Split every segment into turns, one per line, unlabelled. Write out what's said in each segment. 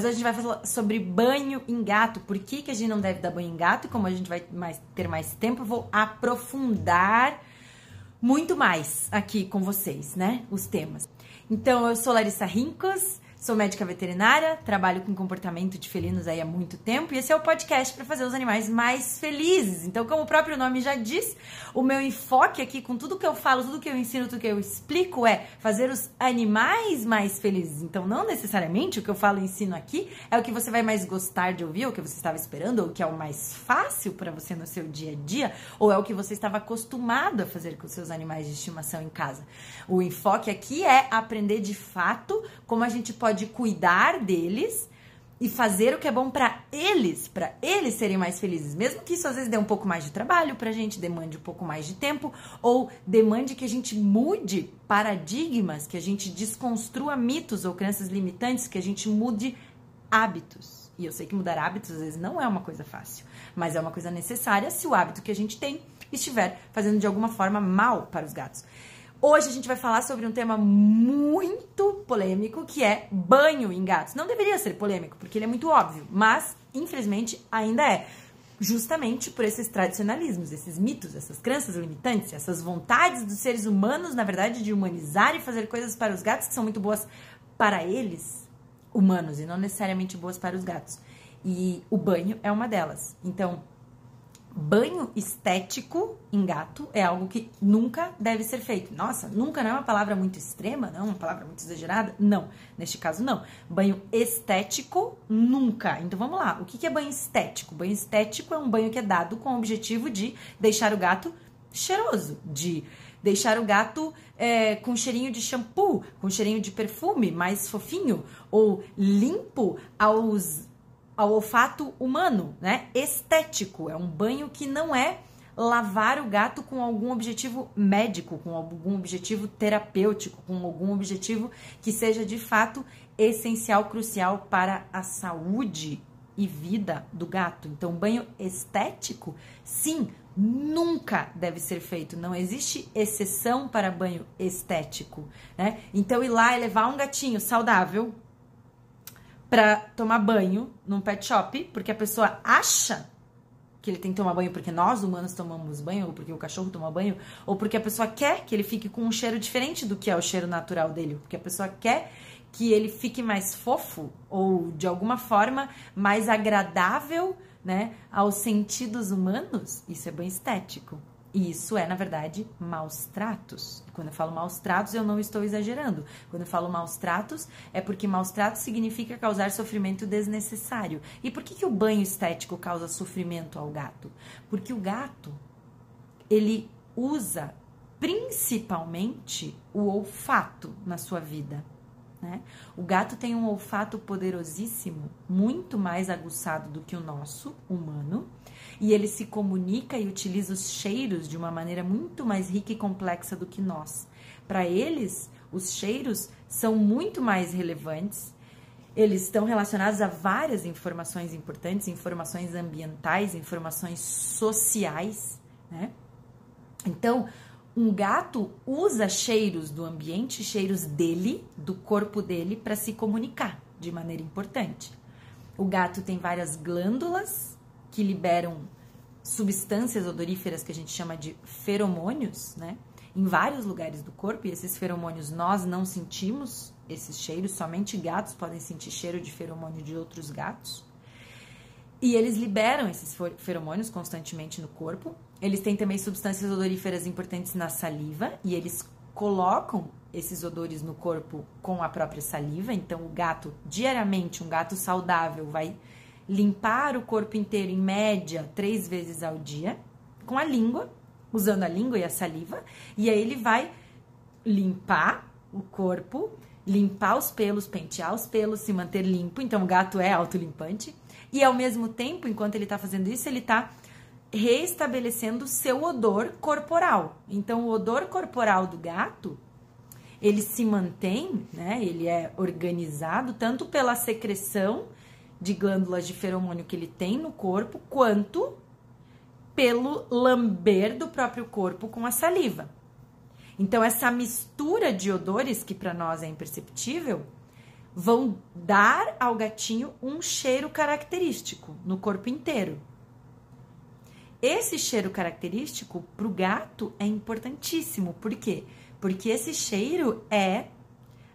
Hoje a gente vai falar sobre banho em gato. Por que, que a gente não deve dar banho em gato? E como a gente vai mais, ter mais tempo, eu vou aprofundar muito mais aqui com vocês, né? Os temas. Então, eu sou Larissa Rincos, Sou médica veterinária, trabalho com comportamento de felinos aí há muito tempo e esse é o podcast para fazer os animais mais felizes. Então, como o próprio nome já diz, o meu enfoque aqui com tudo que eu falo, tudo que eu ensino, tudo que eu explico é fazer os animais mais felizes. Então, não necessariamente o que eu falo e ensino aqui é o que você vai mais gostar de ouvir, ou o que você estava esperando, ou o que é o mais fácil para você no seu dia a dia, ou é o que você estava acostumado a fazer com seus animais de estimação em casa. O enfoque aqui é aprender de fato como a gente pode pode cuidar deles e fazer o que é bom para eles, para eles serem mais felizes, mesmo que isso às vezes dê um pouco mais de trabalho pra gente, demande um pouco mais de tempo ou demande que a gente mude paradigmas, que a gente desconstrua mitos ou crenças limitantes, que a gente mude hábitos. E eu sei que mudar hábitos às vezes não é uma coisa fácil, mas é uma coisa necessária se o hábito que a gente tem estiver fazendo de alguma forma mal para os gatos. Hoje a gente vai falar sobre um tema muito polêmico, que é banho em gatos. Não deveria ser polêmico, porque ele é muito óbvio, mas infelizmente ainda é. Justamente por esses tradicionalismos, esses mitos, essas crenças limitantes, essas vontades dos seres humanos, na verdade, de humanizar e fazer coisas para os gatos que são muito boas para eles, humanos, e não necessariamente boas para os gatos. E o banho é uma delas. Então, banho estético em gato é algo que nunca deve ser feito. Nossa, nunca não é uma palavra muito extrema, não, uma palavra muito exagerada? Não, neste caso não. Banho estético, nunca. Então vamos lá, o que é banho estético? Banho estético é um banho que é dado com o objetivo de deixar o gato cheiroso, de deixar o gato é, com cheirinho de shampoo, com cheirinho de perfume, mais fofinho, ou limpo aos ao olfato humano, né? Estético, é um banho que não é lavar o gato com algum objetivo médico, com algum objetivo terapêutico, com algum objetivo que seja de fato essencial, crucial para a saúde e vida do gato. Então, banho estético, sim, nunca deve ser feito. Não existe exceção para banho estético, né? Então, ir lá e levar um gatinho saudável, para tomar banho num pet shop, porque a pessoa acha que ele tem que tomar banho porque nós humanos tomamos banho, ou porque o cachorro toma banho, ou porque a pessoa quer que ele fique com um cheiro diferente do que é o cheiro natural dele, porque a pessoa quer que ele fique mais fofo ou de alguma forma mais agradável, né, aos sentidos humanos. Isso é bem estético. E isso é, na verdade, maus tratos. Quando eu falo maus tratos, eu não estou exagerando. Quando eu falo maus tratos, é porque maus tratos significa causar sofrimento desnecessário. E por que, que o banho estético causa sofrimento ao gato? Porque o gato, ele usa principalmente o olfato na sua vida. Né? O gato tem um olfato poderosíssimo, muito mais aguçado do que o nosso, humano, e ele se comunica e utiliza os cheiros de uma maneira muito mais rica e complexa do que nós. Para eles, os cheiros são muito mais relevantes. Eles estão relacionados a várias informações importantes, informações ambientais, informações sociais, né? Então, um gato usa cheiros do ambiente, cheiros dele, do corpo dele, para se comunicar de maneira importante. O gato tem várias glândulas que liberam substâncias odoríferas que a gente chama de feromônios, né? Em vários lugares do corpo, e esses feromônios nós não sentimos esses cheiros, somente gatos podem sentir cheiro de feromônio de outros gatos. E eles liberam esses feromônios constantemente no corpo. Eles têm também substâncias odoríferas importantes na saliva e eles colocam esses odores no corpo com a própria saliva. Então, o gato, diariamente, um gato saudável, vai limpar o corpo inteiro, em média, três vezes ao dia, com a língua, usando a língua e a saliva, e aí ele vai limpar o corpo, limpar os pelos, pentear os pelos, se manter limpo. Então, o gato é autolimpante. E ao mesmo tempo, enquanto ele está fazendo isso, ele está reestabelecendo seu odor corporal. Então, o odor corporal do gato ele se mantém, né? Ele é organizado tanto pela secreção de glândulas de feromônio que ele tem no corpo, quanto pelo lamber do próprio corpo com a saliva. Então, essa mistura de odores, que para nós é imperceptível, vão dar ao gatinho um cheiro característico no corpo inteiro. Esse cheiro característico para o gato é importantíssimo. Por quê? Porque esse cheiro é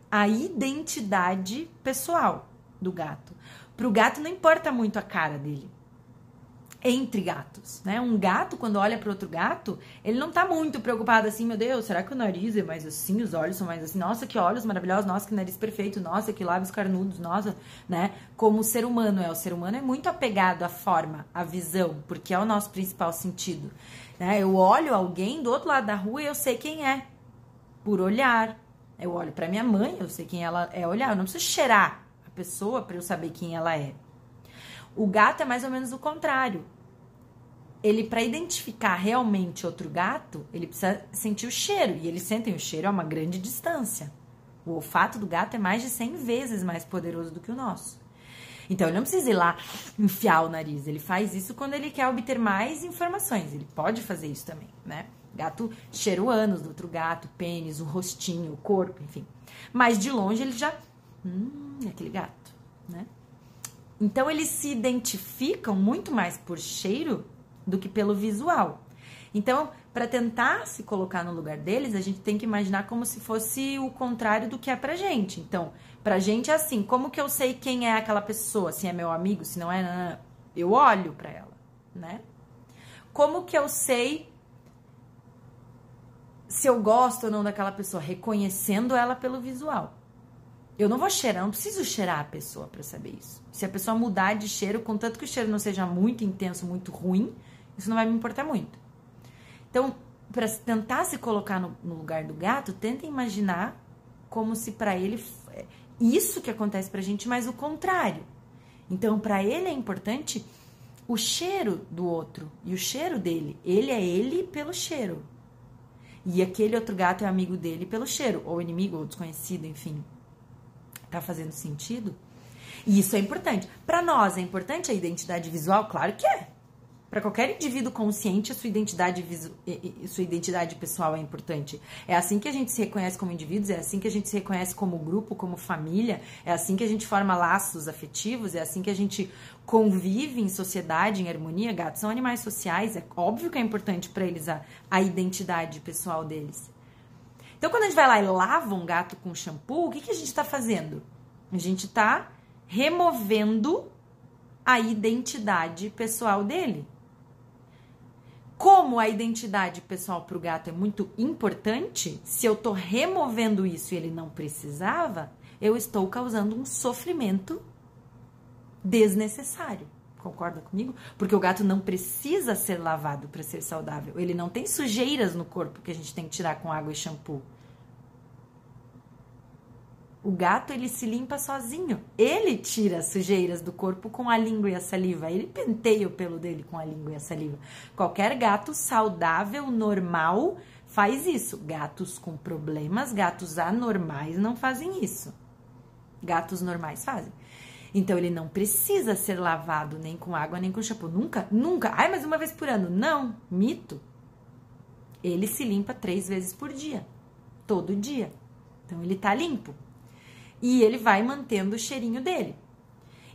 a identidade pessoal do gato. Para o gato não importa muito a cara dele entre gatos, né? Um gato, quando olha para outro gato, ele não tá muito preocupado assim, meu Deus, será que o nariz é mais assim, os olhos são mais assim, nossa, que olhos maravilhosos, nossa, que nariz perfeito, nossa, que lábios carnudos, nossa, né? Como o ser humano é. O ser humano é muito apegado à forma, à visão, porque é o nosso principal sentido. Né? Eu olho alguém do outro lado da rua e eu sei quem é, por olhar. Eu olho para minha mãe, eu sei quem ela é olhar, eu não preciso cheirar pessoa para eu saber quem ela é. O gato é mais ou menos o contrário ele para identificar realmente outro gato, ele precisa sentir o cheiro, e eles sentem o cheiro a uma grande distância. O olfato do gato é mais de 100 vezes mais poderoso do que o nosso. Então, ele não precisa ir lá enfiar o nariz. Ele faz isso quando ele quer obter mais informações. Ele pode fazer isso também, né? Gato cheira o ânus do outro gato, pênis, o rostinho, o corpo, enfim. Mas de longe ele já. Hum, é aquele gato, né? Então, eles se identificam muito mais por cheiro do que pelo visual. Então, para tentar se colocar no lugar deles, a gente tem que imaginar como se fosse o contrário do que é pra gente. Então, pra gente é assim, como que eu sei quem é aquela pessoa? Se é meu amigo, se não é, eu olho para ela, né? Como que eu sei se eu gosto ou não daquela pessoa? Reconhecendo ela pelo visual. Eu não vou cheirar, não preciso cheirar a pessoa para saber isso. Se a pessoa mudar de cheiro, contanto que o cheiro não seja muito intenso, muito ruim, isso não vai me importar muito. Então, para tentar se colocar no, no, lugar do gato, tenta imaginar como se para ele é, isso que acontece pra gente, mas o contrário. Então, para ele é importante o cheiro do outro e o cheiro dele. Ele é ele pelo cheiro. E aquele outro gato é amigo dele pelo cheiro, ou inimigo, ou desconhecido, enfim. Tá fazendo sentido? E isso é importante. Para nós é importante a identidade visual? Claro que é. Para qualquer indivíduo consciente, a sua identidade, sua identidade pessoal é importante. É assim que a gente se reconhece como indivíduos, é assim que a gente se reconhece como grupo, como família, é assim que a gente forma laços afetivos, é assim que a gente convive em sociedade, em harmonia. Gatos são animais sociais, é óbvio que é importante para eles a, a identidade pessoal deles. Então, quando a gente vai lá e lava um gato com shampoo, o que, que a gente está fazendo? A gente está removendo a identidade pessoal dele. Como a identidade pessoal para o gato é muito importante, se eu estou removendo isso e ele não precisava, eu estou causando um sofrimento desnecessário. Concorda comigo? Porque o gato não precisa ser lavado para ser saudável. Ele não tem sujeiras no corpo que a gente tem que tirar com água e shampoo. O gato ele se limpa sozinho. Ele tira as sujeiras do corpo com a língua e a saliva. Ele penteia o pelo dele com a língua e a saliva. Qualquer gato saudável, normal, faz isso. Gatos com problemas, gatos anormais não fazem isso. Gatos normais fazem. Então ele não precisa ser lavado nem com água nem com shampoo. Nunca, nunca. Ai, mas uma vez por ano. Não, mito. Ele se limpa três vezes por dia. Todo dia. Então ele tá limpo e ele vai mantendo o cheirinho dele.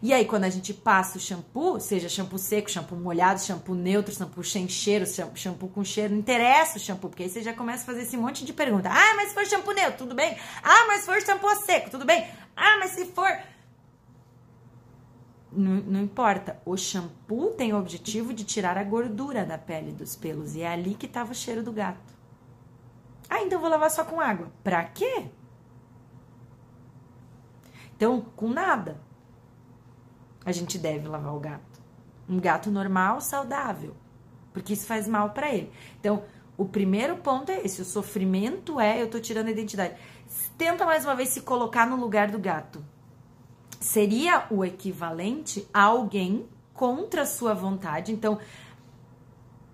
E aí, quando a gente passa o shampoo, seja shampoo seco, shampoo molhado, shampoo neutro, shampoo sem cheiro, shampoo com cheiro, não interessa o shampoo, porque aí você já começa a fazer esse monte de pergunta. Ah, mas se for shampoo neutro, tudo bem? Ah, mas se for shampoo seco, tudo bem? Ah, mas se for. Não, não importa. O shampoo tem o objetivo de tirar a gordura da pele dos pelos. E é ali que estava o cheiro do gato. Ah, então vou lavar só com água. Pra quê? Então, com nada, a gente deve lavar o gato. Um gato normal, saudável, porque isso faz mal para ele. Então, o primeiro ponto é esse: o sofrimento é eu tô tirando a identidade. Tenta mais uma vez se colocar no lugar do gato. Seria o equivalente a alguém contra a sua vontade. Então,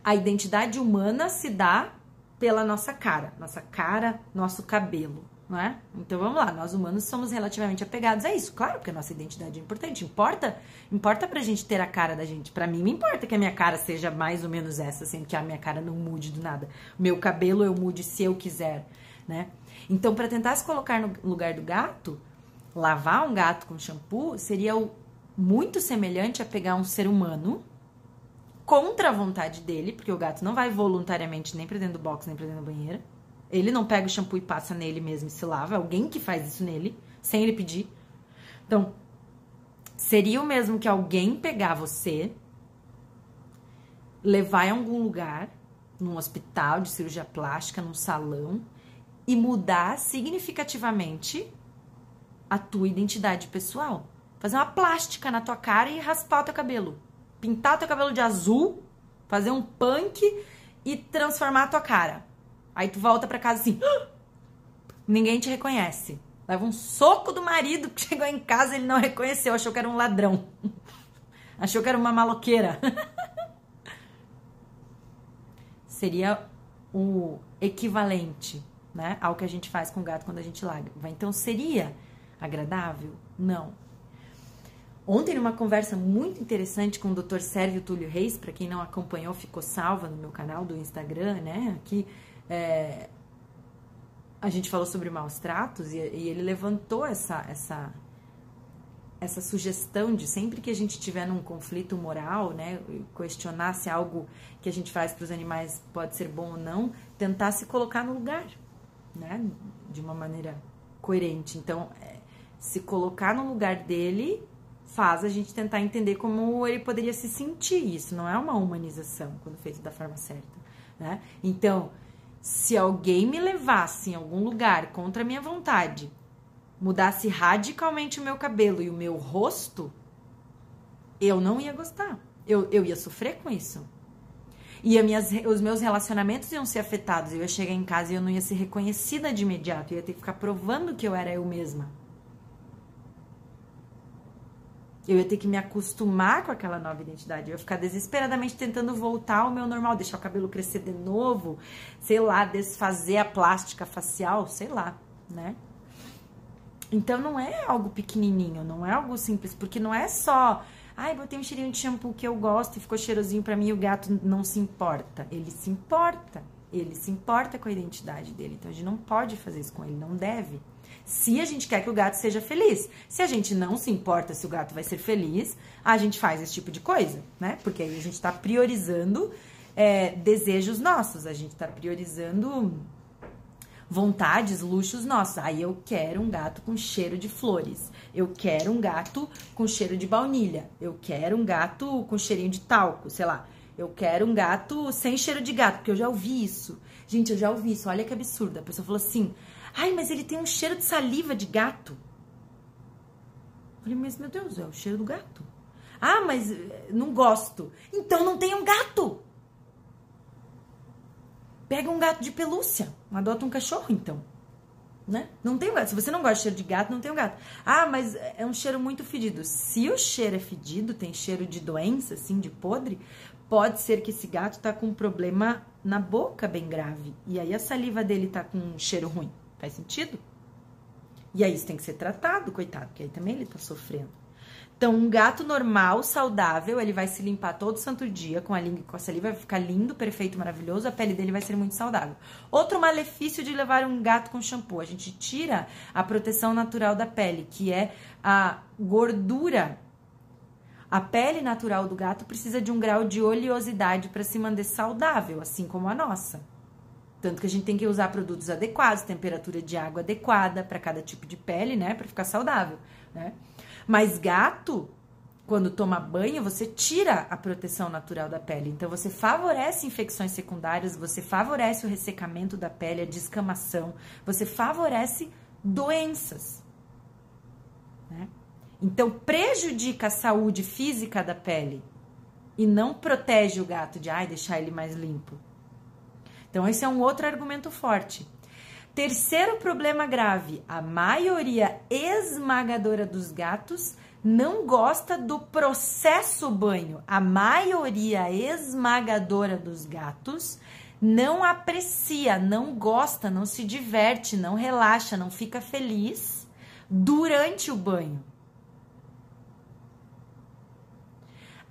a identidade humana se dá pela nossa cara, nossa cara, nosso cabelo não é? Então vamos lá, nós humanos somos relativamente apegados a isso, claro, porque a nossa identidade é importante. Importa, importa pra gente ter a cara da gente. Pra mim, me importa que a minha cara seja mais ou menos essa, sendo que a minha cara não mude do nada. Meu cabelo eu mude se eu quiser, né? Então, para tentar se colocar no lugar do gato, Lavar um gato com shampoo seria muito semelhante a pegar um ser humano contra a vontade dele, porque o gato não vai voluntariamente nem pra dentro do box, nem pra dentro da banheira. Ele não pega o shampoo e passa nele mesmo e se lava, é alguém que faz isso nele, sem ele pedir. Então, seria o mesmo que alguém pegar você, levar em algum lugar, num hospital de cirurgia plástica, num salão, e mudar significativamente a tua identidade pessoal. Fazer uma plástica na tua cara e raspar o teu cabelo. Pintar o teu cabelo de azul, fazer um punk e transformar a tua cara. Aí tu volta pra casa assim, ninguém te reconhece. Leva um soco do marido que chegou em casa e ele não reconheceu, achou que era um ladrão. achou que era uma maloqueira. Seria o equivalente, né, ao que a gente faz com o gato quando a gente lava. Então seria agradável? Não. Ontem, numa conversa muito interessante com o Dr. Sérgio Túlio Reis, para quem não acompanhou, ficou salva no meu canal do Instagram, né? Aqui é, a gente falou sobre maus tratos e, e, ele levantou essa, essa, essa sugestão de sempre que a gente tiver num conflito moral, né, questionar se algo que a gente faz para os animais pode ser bom ou não, tentar se colocar no lugar, né, de uma maneira coerente. Então, se colocar no lugar dele faz a gente tentar entender como ele poderia se sentir. Isso não é uma humanização quando feito da forma certa, né? Então, se alguém me levasse em algum lugar contra a minha vontade, mudasse radicalmente o meu cabelo e o meu rosto, eu não ia gostar. Eu, eu ia sofrer com isso. E minhas, os meus relacionamentos iam ser afetados. Eu ia chegar em casa e eu não ia ser reconhecida de imediato. Eu ia ter que ficar provando que eu era eu mesma. Eu ia ter que me acostumar com aquela nova identidade. Eu ia ficar desesperadamente tentando voltar ao meu normal, deixar o cabelo crescer de novo, sei lá, desfazer a plástica facial, sei lá, né? Então não é algo pequenininho, não é algo simples, porque não é só, ai, botei um cheirinho de shampoo que eu gosto e ficou cheirosinho para mim e o gato não se importa. Ele se importa. Ele se importa com a identidade dele. Então a gente não pode fazer isso com ele, não deve se a gente quer que o gato seja feliz. Se a gente não se importa se o gato vai ser feliz, a gente faz esse tipo de coisa, né? Porque aí a gente está priorizando é, desejos nossos, a gente está priorizando vontades, luxos nossos. Aí eu quero um gato com cheiro de flores. Eu quero um gato com cheiro de baunilha. Eu quero um gato com cheirinho de talco, sei lá. Eu quero um gato sem cheiro de gato, porque eu já ouvi isso. Gente, eu já ouvi isso. Olha que absurdo. A pessoa falou assim: Ai, mas ele tem um cheiro de saliva de gato. Eu falei, mas meu Deus, é o cheiro do gato. Ah, mas eh, não gosto. Então não tenha um gato. Pega um gato de pelúcia. Adota um cachorro, então. Né? Não tem um gato. Se você não gosta de cheiro de gato, não tem um gato. Ah, mas é um cheiro muito fedido. Se o cheiro é fedido, tem cheiro de doença, assim, de podre, pode ser que esse gato tá com um problema na boca bem grave. E aí a saliva dele tá com um cheiro ruim. Faz sentido? E aí isso tem que ser tratado, coitado, porque aí também ele tá sofrendo. Então, um gato normal, saudável, ele vai se limpar todo santo dia com a língua com a saliva, vai ficar lindo, perfeito, maravilhoso, a pele dele vai ser muito saudável. Outro malefício de levar um gato com shampoo, a gente tira a proteção natural da pele, que é a gordura. A pele natural do gato precisa de um grau de oleosidade para se manter saudável, assim como a nossa. Tanto que a gente tem que usar produtos adequados, temperatura de água adequada para cada tipo de pele, né? Para ficar saudável, né? Mas gato, quando toma banho, você tira a proteção natural da pele. Então, você favorece infecções secundárias, você favorece o ressecamento da pele, a descamação, você favorece doenças. Né? Então, prejudica a saúde física da pele e não protege o gato de ai, deixar ele mais limpo. Então, esse é um outro argumento forte. Terceiro problema grave: a maioria esmagadora dos gatos não gosta do processo banho. A maioria esmagadora dos gatos não aprecia, não gosta, não se diverte, não relaxa, não fica feliz durante o banho.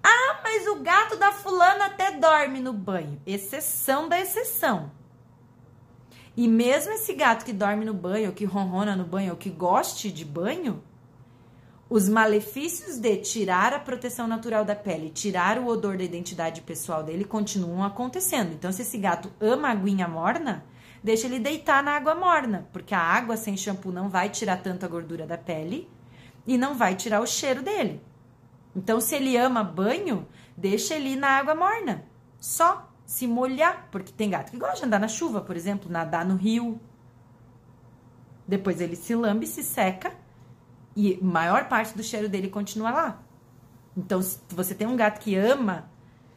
Ah, o gato da fulana até dorme no banho. Exceção da exceção. E mesmo esse gato que dorme no banho, ou que ronrona no banho, ou que goste de banho, os malefícios de tirar a proteção natural da pele, tirar o odor da identidade pessoal dele continuam acontecendo. Então, se esse gato ama aguinha morna, deixa ele deitar na água morna, porque a água sem shampoo não vai tirar tanto a gordura da pele e não vai tirar o cheiro dele. Então, se ele ama banho, deixa ele na água morna. Só se molhar, porque tem gato que gosta de andar na chuva, por exemplo, nadar no rio. Depois ele se lambe, se seca e maior parte do cheiro dele continua lá. Então, se você tem um gato que ama,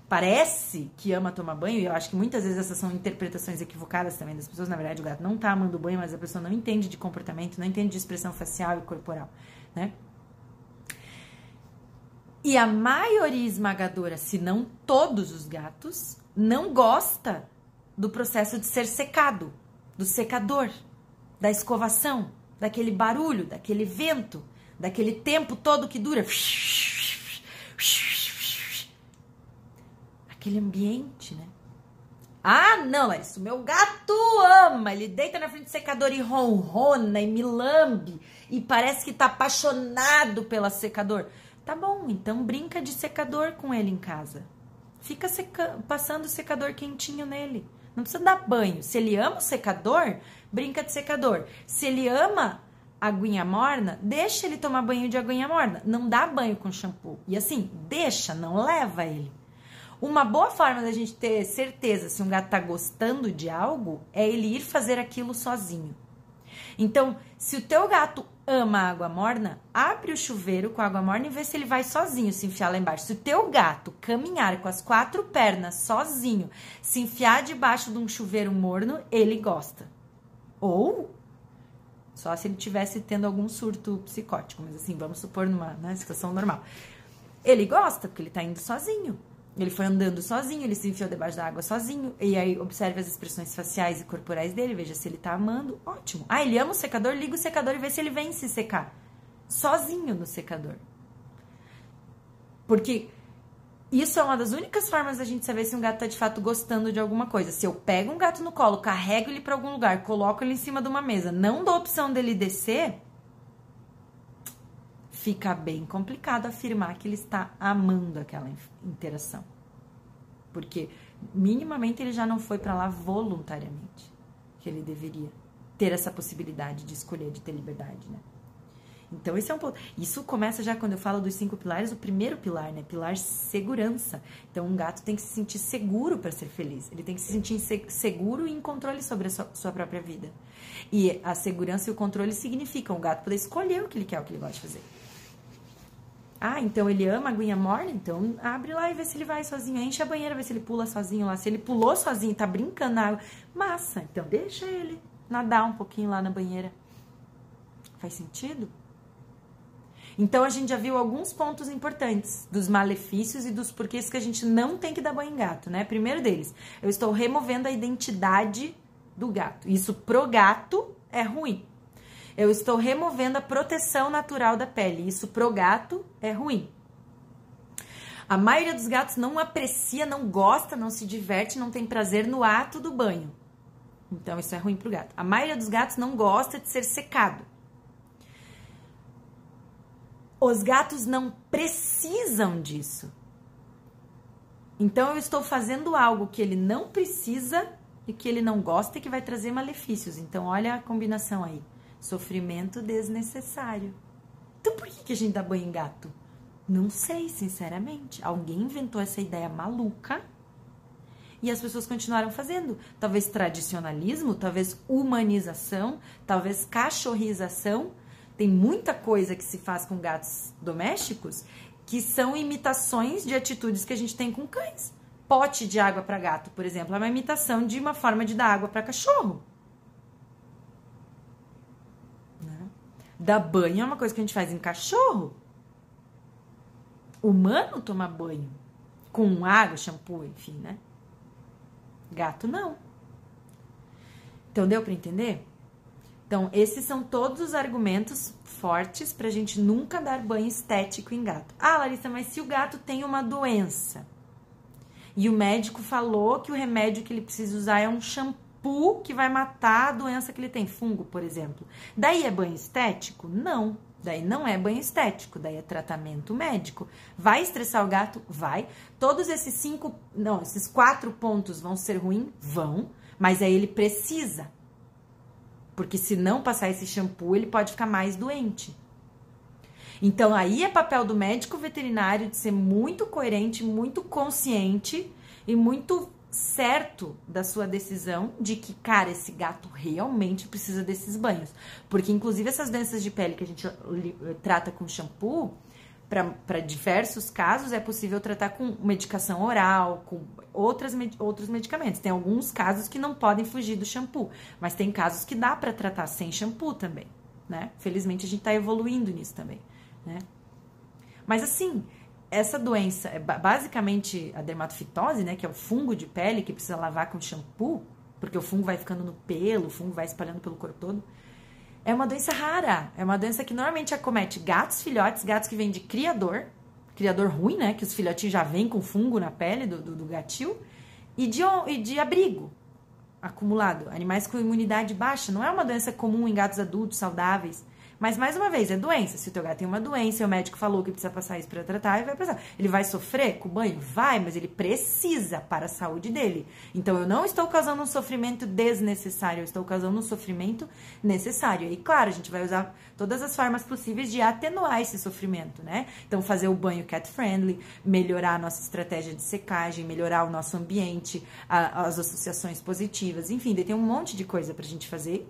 parece que ama tomar banho, e eu acho que muitas vezes essas são interpretações equivocadas também das pessoas. Na verdade, o gato não tá amando banho, mas a pessoa não entende de comportamento, não entende de expressão facial e corporal, né? E a maioria esmagadora, se não todos os gatos, não gosta do processo de ser secado, do secador, da escovação, daquele barulho, daquele vento, daquele tempo todo que dura. Aquele ambiente, né? Ah, não, Larissa, o meu gato ama. Ele deita na frente do secador e ronrona e me lambe e parece que tá apaixonado pela secador. Tá bom, então brinca de secador com ele em casa. Fica seca... passando o secador quentinho nele. Não precisa dar banho. Se ele ama o secador, brinca de secador. Se ele ama aguinha morna, deixa ele tomar banho de aguinha morna. Não dá banho com shampoo. E assim, deixa, não leva ele. Uma boa forma da gente ter certeza se um gato tá gostando de algo é ele ir fazer aquilo sozinho. Então, se o teu gato ama água morna, abre o chuveiro com água morna e vê se ele vai sozinho se enfiar lá embaixo. Se o teu gato caminhar com as quatro pernas sozinho, se enfiar debaixo de um chuveiro morno, ele gosta. Ou só se ele tivesse tendo algum surto psicótico, mas assim, vamos supor numa né, situação normal. Ele gosta porque ele tá indo sozinho. Ele foi andando sozinho, ele se enfiou debaixo da água sozinho. E aí observe as expressões faciais e corporais dele, veja se ele tá amando. Ótimo. Ah, ele ama o secador, liga o secador e vê se ele vem se secar. Sozinho no secador. Porque isso é uma das únicas formas da gente saber se um gato tá de fato gostando de alguma coisa. Se eu pego um gato no colo, carrego ele para algum lugar, coloco ele em cima de uma mesa, não dou opção dele descer, fica bem complicado afirmar que ele está amando aquela interação. Porque minimamente ele já não foi para lá voluntariamente, que ele deveria ter essa possibilidade de escolher, de ter liberdade, né? Então, esse é um ponto. Isso começa já quando eu falo dos cinco pilares, o primeiro pilar, né? Pilar segurança. Então, um gato tem que se sentir seguro para ser feliz. Ele tem que se sentir seguro e em controle sobre a sua, sua, própria vida. E a segurança e o controle significam o gato poder escolher o que ele quer, o que ele gosta de fazer. Ah, então ele ama aguinha morna? Então abre lá e vê se ele vai sozinho. Enche a banheira, vê se ele pula sozinho lá. Se ele pulou sozinho, tá brincando na água, massa. Então deixa ele nadar um pouquinho lá na banheira. Faz sentido? Então a gente já viu alguns pontos importantes dos malefícios e dos porquês que a gente não tem que dar banho em gato, né? Primeiro deles, eu estou removendo a identidade do gato. Isso pro gato é ruim. Eu estou removendo a proteção natural da pele. Isso pro gato é ruim. A maioria dos gatos não aprecia, não gosta, não se diverte, não tem prazer no ato do banho. Então isso é ruim pro gato. A maioria dos gatos não gosta de ser secado. Os gatos não precisam disso. Então eu estou fazendo algo que ele não precisa e que ele não gosta e que vai trazer malefícios. Então olha a combinação aí. Sofrimento desnecessário. Então por que, que a gente dá banho em gato? Não sei, sinceramente. Alguém inventou essa ideia maluca e as pessoas continuaram fazendo. Talvez tradicionalismo, talvez humanização, talvez cachorrização tem muita coisa que se faz com gatos domésticos que são imitações de atitudes que a gente tem com cães. Pote de água para gato, por exemplo, é uma imitação de uma forma de dar água para cachorro. Né? Dar banho é uma coisa que a gente faz em cachorro. Humano toma banho com água, shampoo, enfim, né? Gato não. Então deu para entender? Então, esses são todos os argumentos fortes para a gente nunca dar banho estético em gato. Ah, Larissa, mas se o gato tem uma doença e o médico falou que o remédio que ele precisa usar é um shampoo que vai matar a doença que ele tem, fungo, por exemplo. Daí é banho estético? Não. Daí não é banho estético, daí é tratamento médico. Vai estressar o gato? Vai. Todos esses cinco, não, esses quatro pontos vão ser ruins? Vão. Mas aí ele precisa. Porque se não passar esse shampoo, ele pode ficar mais doente. Então aí é papel do médico veterinário de ser muito coerente, muito consciente e muito certo da sua decisão de que, cara, esse gato realmente precisa desses banhos. Porque, inclusive, essas doenças de pele que a gente trata com shampoo, para diversos casos, é possível tratar com medicação oral, com outras, outros medicamentos. Tem alguns casos que não podem fugir do shampoo, mas tem casos que dá para tratar sem shampoo também, né? Felizmente a gente está evoluindo nisso também, né? Mas assim, essa doença, é basicamente a dermatofitose, né, que é o fungo de pele que precisa lavar com shampoo, porque o fungo vai ficando no pelo, o fungo vai espalhando pelo corpo todo. É uma doença rara, é uma doença que normalmente acomete gatos, filhotes, gatos que vêm de criador, criador ruim, né, que os filhotinhos já vêm com fungo na pele do, do, do gatil, e de, e de abrigo acumulado, animais com imunidade baixa. Não é uma doença comum em gatos adultos, saudáveis. Mas, mais uma vez, é doença. Se o teu gato tem uma doença e o médico falou que precisa passar isso para tratar, ele vai precisar. Ele vai sofrer com o banho? Vai, mas ele precisa para a saúde dele. Então, eu não estou causando um sofrimento desnecessário, eu estou causando um sofrimento necessário. E, claro, a gente vai usar todas as formas possíveis de atenuar esse sofrimento, né? Então, fazer o banho cat-friendly, melhorar a nossa estratégia de secagem, melhorar o nosso ambiente, a, as associações positivas, enfim, tem um monte de coisa para a gente fazer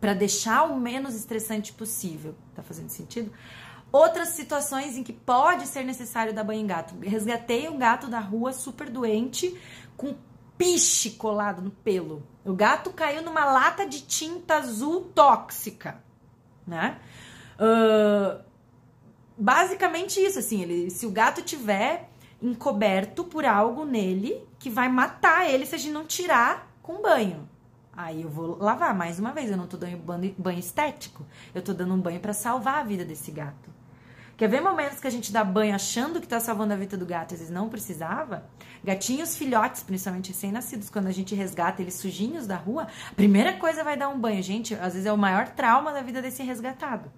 para deixar o menos estressante possível. Tá fazendo sentido? Outras situações em que pode ser necessário dar banho em gato. Resgatei um gato da rua super doente com piche colado no pelo. O gato caiu numa lata de tinta azul tóxica, né? Uh, basicamente isso, assim, ele, se o gato tiver encoberto por algo nele que vai matar ele se a gente não tirar com banho. Aí eu vou lavar mais uma vez. Eu não tô dando banho, banho estético. Eu tô dando um banho para salvar a vida desse gato. Quer ver momentos que a gente dá banho achando que tá salvando a vida do gato, às vezes não precisava? Gatinhos filhotes, principalmente recém-nascidos, quando a gente resgata eles sujinhos da rua, a primeira coisa vai dar um banho. Gente, às vezes é o maior trauma da vida desse resgatado.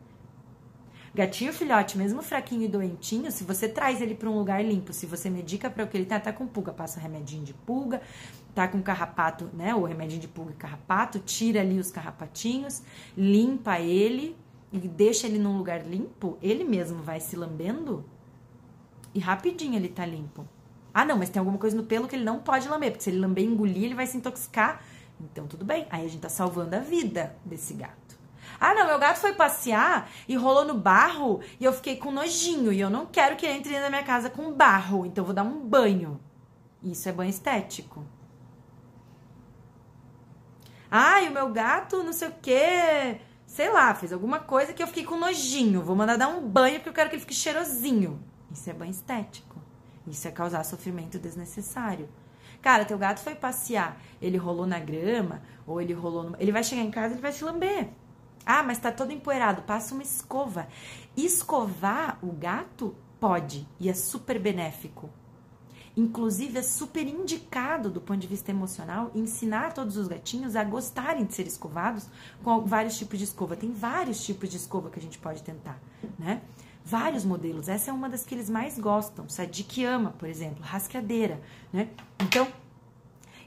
Gatinho filhote, mesmo fraquinho e doentinho, se você traz ele para um lugar limpo, se você medica para o que ele tá, tá com pulga, passa remedinho de pulga, tá com carrapato, né, o remedinho de pulga e carrapato, tira ali os carrapatinhos, limpa ele e deixa ele num lugar limpo, ele mesmo vai se lambendo e rapidinho ele tá limpo. Ah, não, mas tem alguma coisa no pelo que ele não pode lamber, porque se ele lamber e engolir, ele vai se intoxicar. Então, tudo bem. Aí a gente tá salvando a vida desse gato. Ah, não, meu gato foi passear e rolou no barro e eu fiquei com nojinho e eu não quero que ele entre da minha casa com barro, então vou dar um banho. Isso é banho estético. Ah, e o meu gato, não sei o quê, sei lá, fez alguma coisa que eu fiquei com nojinho. Vou mandar dar um banho porque eu quero que ele fique cheirosinho. Isso é banho estético. Isso é causar sofrimento desnecessário. Cara, teu gato foi passear, ele rolou na grama, ou ele rolou no... Ele vai chegar em casa e ele vai se lamber. Ah, mas tá todo empoeirado. Passa uma escova. Escovar o gato pode e é super benéfico. Inclusive, é super indicado do ponto de vista emocional ensinar todos os gatinhos a gostarem de ser escovados com vários tipos de escova. Tem vários tipos de escova que a gente pode tentar, né? Vários modelos. Essa é uma das que eles mais gostam. Sadik ama, por exemplo, rasqueadeira, né? Então,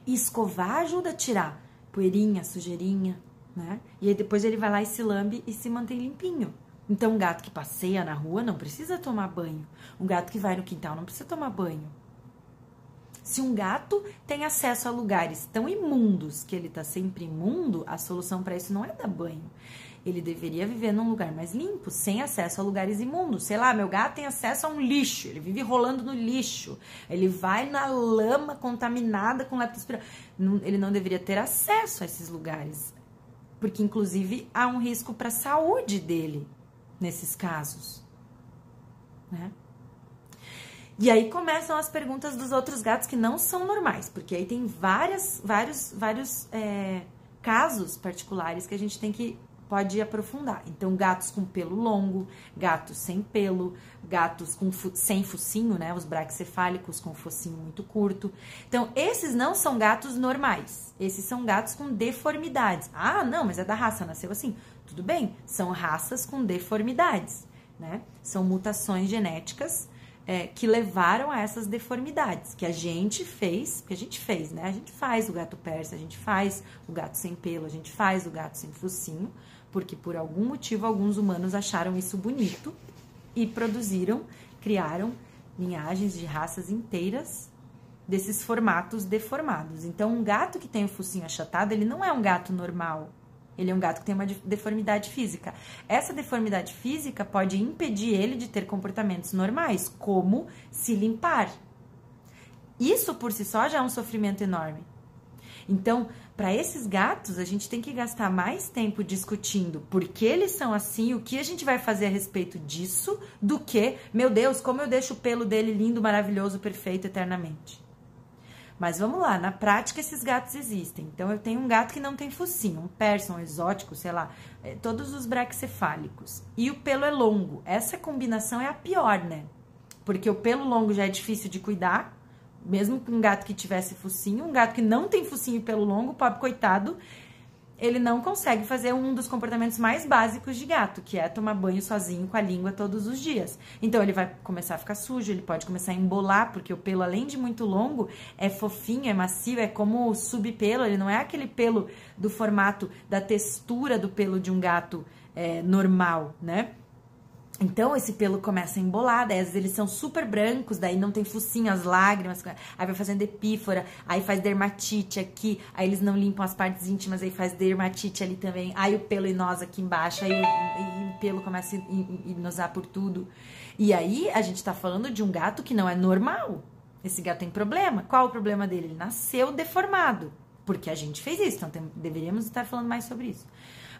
escovar ajuda a tirar poeirinha, sujeirinha, né? E aí depois ele vai lá e se lambe e se mantém limpinho. Então, um gato que passeia na rua não precisa tomar banho. Um gato que vai no quintal não precisa tomar banho. Se um gato tem acesso a lugares tão imundos que ele está sempre imundo, a solução para isso não é dar banho. Ele deveria viver num lugar mais limpo, sem acesso a lugares imundos. Sei lá, meu gato tem acesso a um lixo, ele vive rolando no lixo, ele vai na lama contaminada com leptospirose. Ele não deveria ter acesso a esses lugares porque inclusive há um risco para a saúde dele nesses casos, né? E aí começam as perguntas dos outros gatos que não são normais, porque aí tem várias, vários, vários é, casos particulares que a gente tem que pode aprofundar. Então, gatos com pelo longo, gatos sem pelo, gatos com sem focinho, né? Os braquicefálicos com focinho muito curto. Então, esses não são gatos normais. Esses são gatos com deformidades. Ah, não, mas é da raça, nasceu assim. Tudo bem, são raças com deformidades, né? São mutações genéticas é, que levaram a essas deformidades que a gente fez, que a gente fez, né? A gente faz o gato persa, a gente faz o gato sem pelo, a gente faz o gato sem focinho, porque por algum motivo alguns humanos acharam isso bonito e produziram, criaram linhagens de raças inteiras desses formatos deformados. Então, um gato que tem o focinho achatado, ele não é um gato normal. Ele é um gato que tem uma deformidade física. Essa deformidade física pode impedir ele de ter comportamentos normais, como se limpar. Isso por si só já é um sofrimento enorme. Então, para esses gatos, a gente tem que gastar mais tempo discutindo por que eles são assim, o que a gente vai fazer a respeito disso, do que, meu Deus, como eu deixo o pelo dele lindo, maravilhoso, perfeito eternamente. Mas vamos lá, na prática esses gatos existem. Então eu tenho um gato que não tem focinho, um persa, um exótico, sei lá, é, todos os braxcefálicos. E o pelo é longo. Essa combinação é a pior, né? Porque o pelo longo já é difícil de cuidar, mesmo com um gato que tivesse focinho, um gato que não tem focinho pelo longo, pobre coitado, ele não consegue fazer um dos comportamentos mais básicos de gato, que é tomar banho sozinho com a língua todos os dias. Então ele vai começar a ficar sujo, ele pode começar a embolar, porque o pelo, além de muito longo, é fofinho, é macio, é como o subpelo, ele não é aquele pelo do formato, da textura do pelo de um gato é, normal, né? Então, esse pelo começa a embolar, daí às vezes eles são super brancos, daí não tem focinho, as lágrimas, aí vai fazendo epífora, aí faz dermatite aqui, aí eles não limpam as partes íntimas, aí faz dermatite ali também, aí o pelo inosa aqui embaixo, aí o, o pelo começa a inosar por tudo. E aí a gente tá falando de um gato que não é normal. Esse gato tem problema. Qual o problema dele? Ele nasceu deformado, porque a gente fez isso, então tem, deveríamos estar falando mais sobre isso.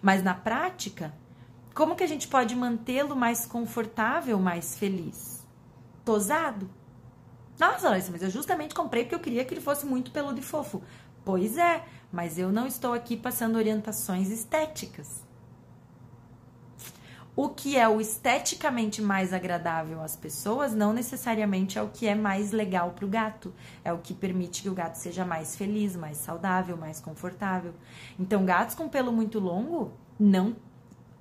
Mas na prática, como que a gente pode mantê-lo mais confortável, mais feliz? Tosado? Nossa, Larissa, mas eu justamente comprei porque eu queria que ele fosse muito peludo e fofo. Pois é, mas eu não estou aqui passando orientações estéticas. O que é o esteticamente mais agradável às pessoas não necessariamente é o que é mais legal para o gato. É o que permite que o gato seja mais feliz, mais saudável, mais confortável. Então, gatos com pelo muito longo não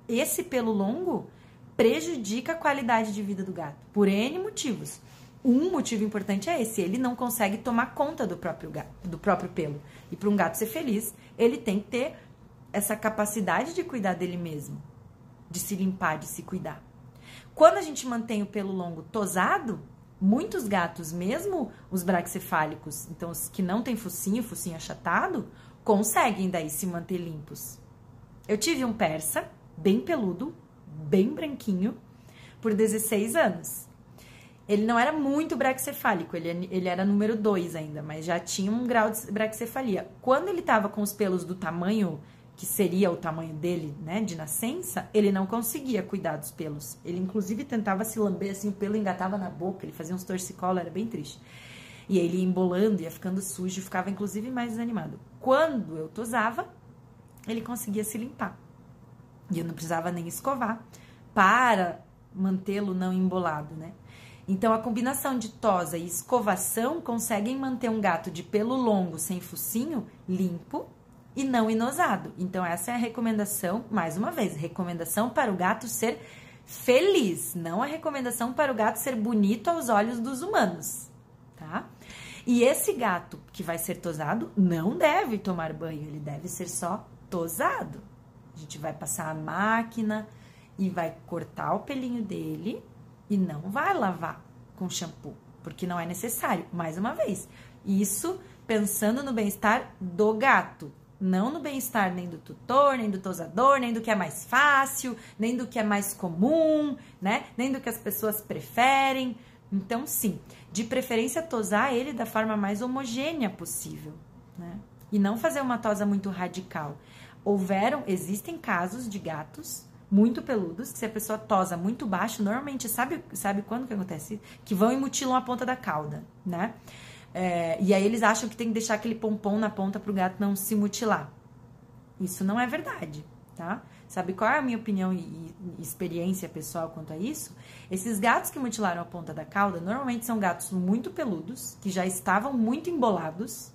esse pelo longo prejudica a qualidade de vida do gato, por N motivos. Um motivo importante é esse, ele não consegue tomar conta do próprio gato, do próprio pelo. E para um gato ser feliz, ele tem que ter essa capacidade de cuidar dele mesmo, de se limpar, de se cuidar. Quando a gente mantém o pelo longo tosado, muitos gatos, mesmo os braxcefálicos, então os que não têm focinho, focinho achatado, conseguem daí se manter limpos. Eu tive um persa bem peludo, bem branquinho, por 16 anos. Ele não era muito braxcefálico, ele, ele era número 2 ainda, mas já tinha um grau de braxcefalia. Quando ele tava com os pelos do tamanho que seria o tamanho dele, né, de nascença, ele não conseguia cuidar dos pelos. Ele inclusive tentava se lamber assim, o pelo engatava na boca, ele fazia uns torcicolos, era bem triste. E ele ia embolando, ia ficando sujo, ficava inclusive mais desanimado. Quando eu tosava, ele conseguia se limpar. E eu não precisava nem escovar para mantê-lo não embolado, né? Então, a combinação de tosa e escovação conseguem manter um gato de pelo longo, sem focinho, limpo e não inosado. Então, essa é a recomendação, mais uma vez, recomendação para o gato ser feliz, não a recomendação para o gato ser bonito aos olhos dos humanos, tá? E esse gato que vai ser tosado não deve tomar banho, ele deve ser só tosado. A gente vai passar a máquina e vai cortar o pelinho dele e não vai lavar com shampoo, porque não é necessário. Mais uma vez, isso pensando no bem-estar do gato, não no bem-estar nem do tutor, nem do tosador, nem do que é mais fácil, nem do que é mais comum, né? Nem do que as pessoas preferem. Então, sim, de preferência tosar ele da forma mais homogênea possível, né? E não fazer uma tosa muito radical houveram, existem casos de gatos muito peludos, que se a pessoa tosa muito baixo, normalmente, sabe, sabe quando que acontece? Que vão e mutilam a ponta da cauda, né? É, e aí eles acham que tem que deixar aquele pompom na ponta para o gato não se mutilar. Isso não é verdade, tá? Sabe qual é a minha opinião e, e experiência pessoal quanto a isso? Esses gatos que mutilaram a ponta da cauda normalmente são gatos muito peludos, que já estavam muito embolados,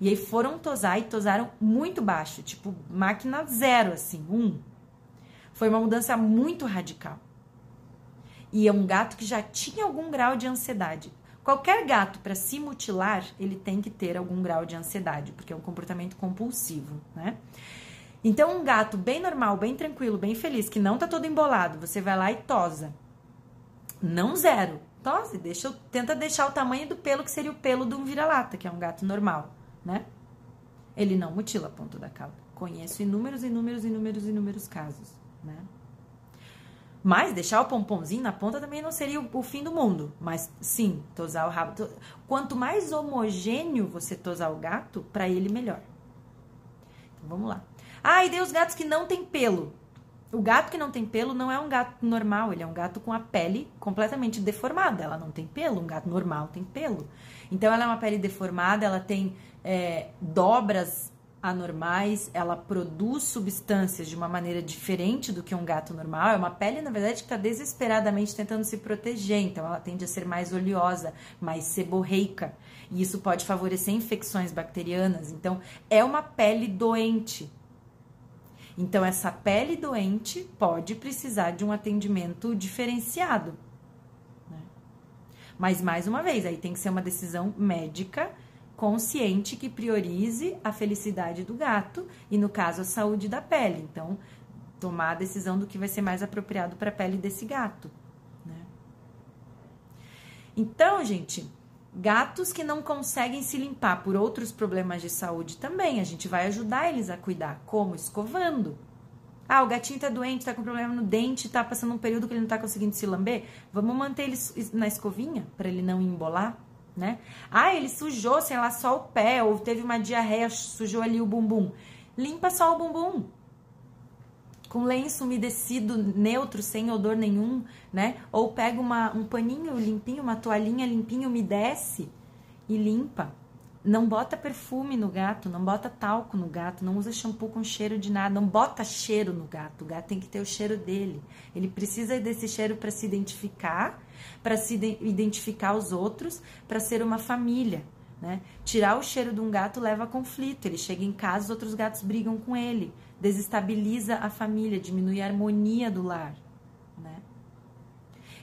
e aí foram tosar e tosaram muito baixo, tipo máquina zero, assim, um. Foi uma mudança muito radical. E é um gato que já tinha algum grau de ansiedade. Qualquer gato para se mutilar, ele tem que ter algum grau de ansiedade, porque é um comportamento compulsivo, né? Então, um gato bem normal, bem tranquilo, bem feliz, que não tá todo embolado, você vai lá e tosa. Não zero. Tose, deixa, tenta deixar o tamanho do pelo que seria o pelo de um vira-lata, que é um gato normal, né? Ele não mutila a ponta da cauda. Conheço inúmeros, inúmeros, inúmeros, inúmeros casos, né? Mas deixar o pomponzinho na ponta também não seria o, fim do mundo. Mas sim, tosar o rabo. To... Quanto mais homogêneo você tosar o gato, para ele melhor. Então vamos lá. Ah, e tem os gatos que não tem pelo. O gato que não tem pelo não é um gato normal, ele é um gato com a pele completamente deformada. Ela não tem pelo, um gato normal tem pelo. Então ela é uma pele deformada, ela tem é, dobras anormais, ela produz substâncias de uma maneira diferente do que um gato normal. É uma pele, na verdade, que está desesperadamente tentando se proteger, então ela tende a ser mais oleosa, mais seborreica. E isso pode favorecer infecções bacterianas. Então, é uma pele doente. Então, essa pele doente pode precisar de um atendimento diferenciado. Né? Mas, mais uma vez, aí tem que ser uma decisão médica consciente que priorize a felicidade do gato e, no caso, a saúde da pele. Então, tomar a decisão do que vai ser mais apropriado para a pele desse gato. Né? Então, gente, gatos que não conseguem se limpar por outros problemas de saúde também, a gente vai ajudar eles a cuidar. Como? Escovando. Ah, o gatinho tá doente, tá com problema no dente, tá passando um período que ele não tá conseguindo se lamber. Vamos manter ele na escovinha para ele não embolar? Né? Ah, ele sujou, sei lá, só o pé, ou teve uma diarreia, sujou ali o bumbum. Limpa só o bumbum. Com lenço umedecido, neutro, sem odor nenhum, né? Ou pega uma, um paninho limpinho, uma toalhinha limpinha, umedece e limpa. Não bota perfume no gato, não bota talco no gato, não usa shampoo com cheiro de nada, não bota cheiro no gato. O gato tem que ter o cheiro dele. Ele precisa desse cheiro para se identificar, para se identificar os outros, para ser uma família. Né? Tirar o cheiro de um gato leva a conflito. Ele chega em casa, os outros gatos brigam com ele, desestabiliza a família, diminui a harmonia do lar.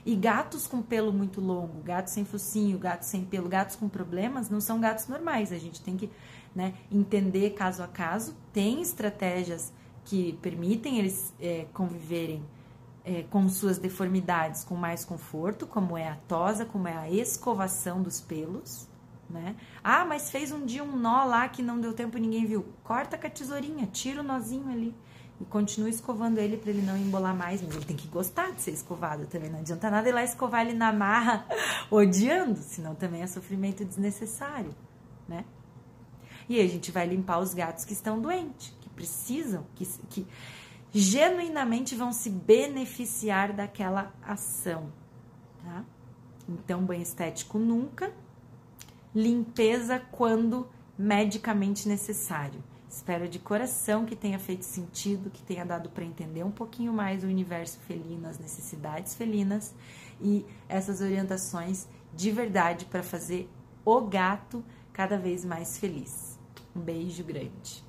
E gatos com pelo muito longo, gatos sem focinho, gatos sem pelo, gatos com problemas, não são gatos normais. A gente tem que né, entender caso a caso. Tem estratégias que permitem eles é, conviverem é, com suas deformidades com mais conforto, como é a tosa, como é a escovação dos pelos. Né? Ah, mas fez um dia um nó lá que não deu tempo e ninguém viu. Corta com a tesourinha, tira o nozinho ali e continue escovando ele para ele não embolar mais, mas ele tem que gostar de ser escovado também. Não adianta nada ir lá escovar ele na marra odiando, senão também é sofrimento desnecessário, né? E aí a gente vai limpar os gatos que estão doentes, que precisam, que, que genuinamente vão se beneficiar daquela ação, tá? Então, banho estético nunca, limpeza quando medicamente necessário. Espero de coração que tenha feito sentido, que tenha dado para entender um pouquinho mais o universo felino, as necessidades felinas e essas orientações de verdade para fazer o gato cada vez mais feliz. Um beijo grande.